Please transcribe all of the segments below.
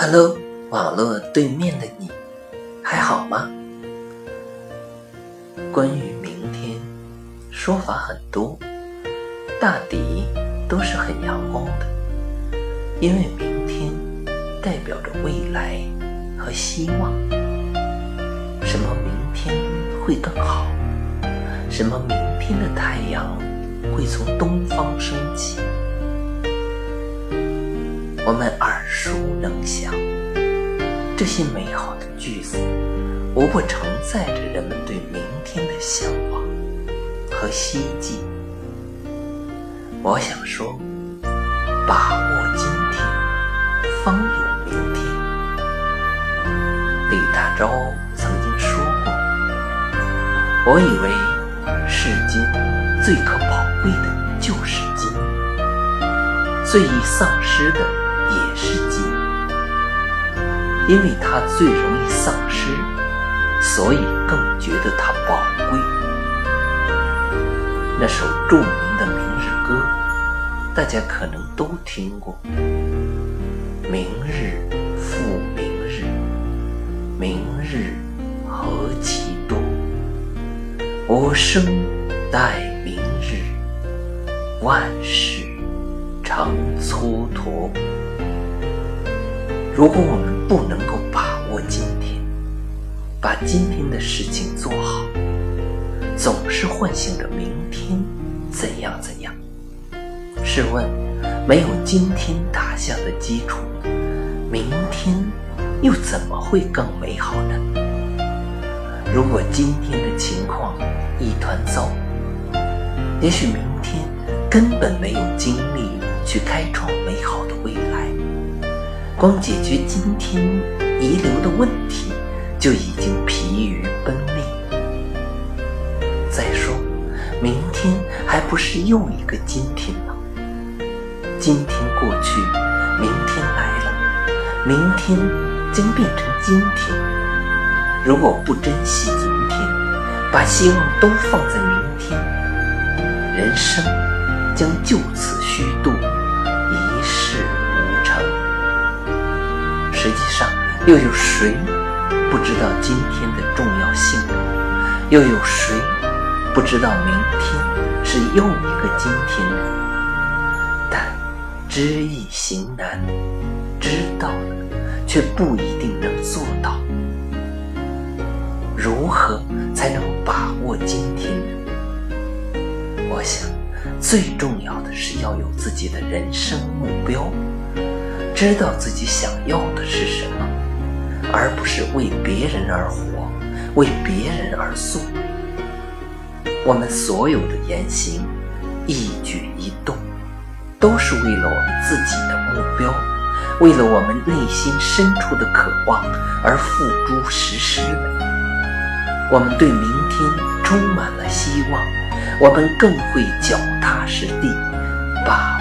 Hello，网络对面的你，还好吗？关于明天，说法很多，大抵都是很阳光的，因为明天代表着未来和希望。什么明天会更好？什么明天的太阳会从东方升起？我们耳熟能详，这些美好的句子，无不承载着人们对明天的向往和希冀。我想说，把握今天，方有明天。李大钊曾经说过：“我以为世间最可宝贵的就是金，最易丧失的。”因为它最容易丧失，所以更觉得它宝贵。那首著名的《明日歌》，大家可能都听过。明日复明日，明日何其多。我生待明日，万事成蹉跎。如果我们不能够把握今天，把今天的事情做好，总是幻想着明天怎样怎样。试问，没有今天打下的基础，明天又怎么会更美好呢？如果今天的情况一团糟，也许明天根本没有精力去开创美好的未来。光解决今天遗留的问题，就已经疲于奔命。再说，明天还不是又一个今天吗？今天过去，明天来了，明天将变成今天。如果不珍惜今天，把希望都放在明天，人生将就此虚度。实际上，又有谁不知道今天的重要性？又有谁不知道明天是又一个今天呢？但知易行难，知道了却不一定能做到。如何才能把握今天呢？我想，最重要的是要有自己的人生目标。知道自己想要的是什么，而不是为别人而活，为别人而做。我们所有的言行、一举一动，都是为了我们自己的目标，为了我们内心深处的渴望而付诸实施的。我们对明天充满了希望，我们更会脚踏实地把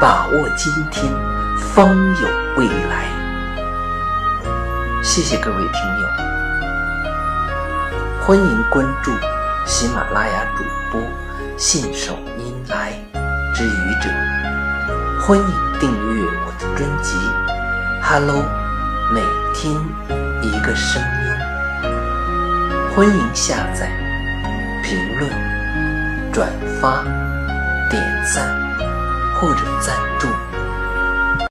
把握今天，方有未来。谢谢各位听友，欢迎关注喜马拉雅主播信手拈来之语者，欢迎订阅我的专辑《Hello》，每天一个声音，欢迎下载、评论、转发、点赞。或者赞助。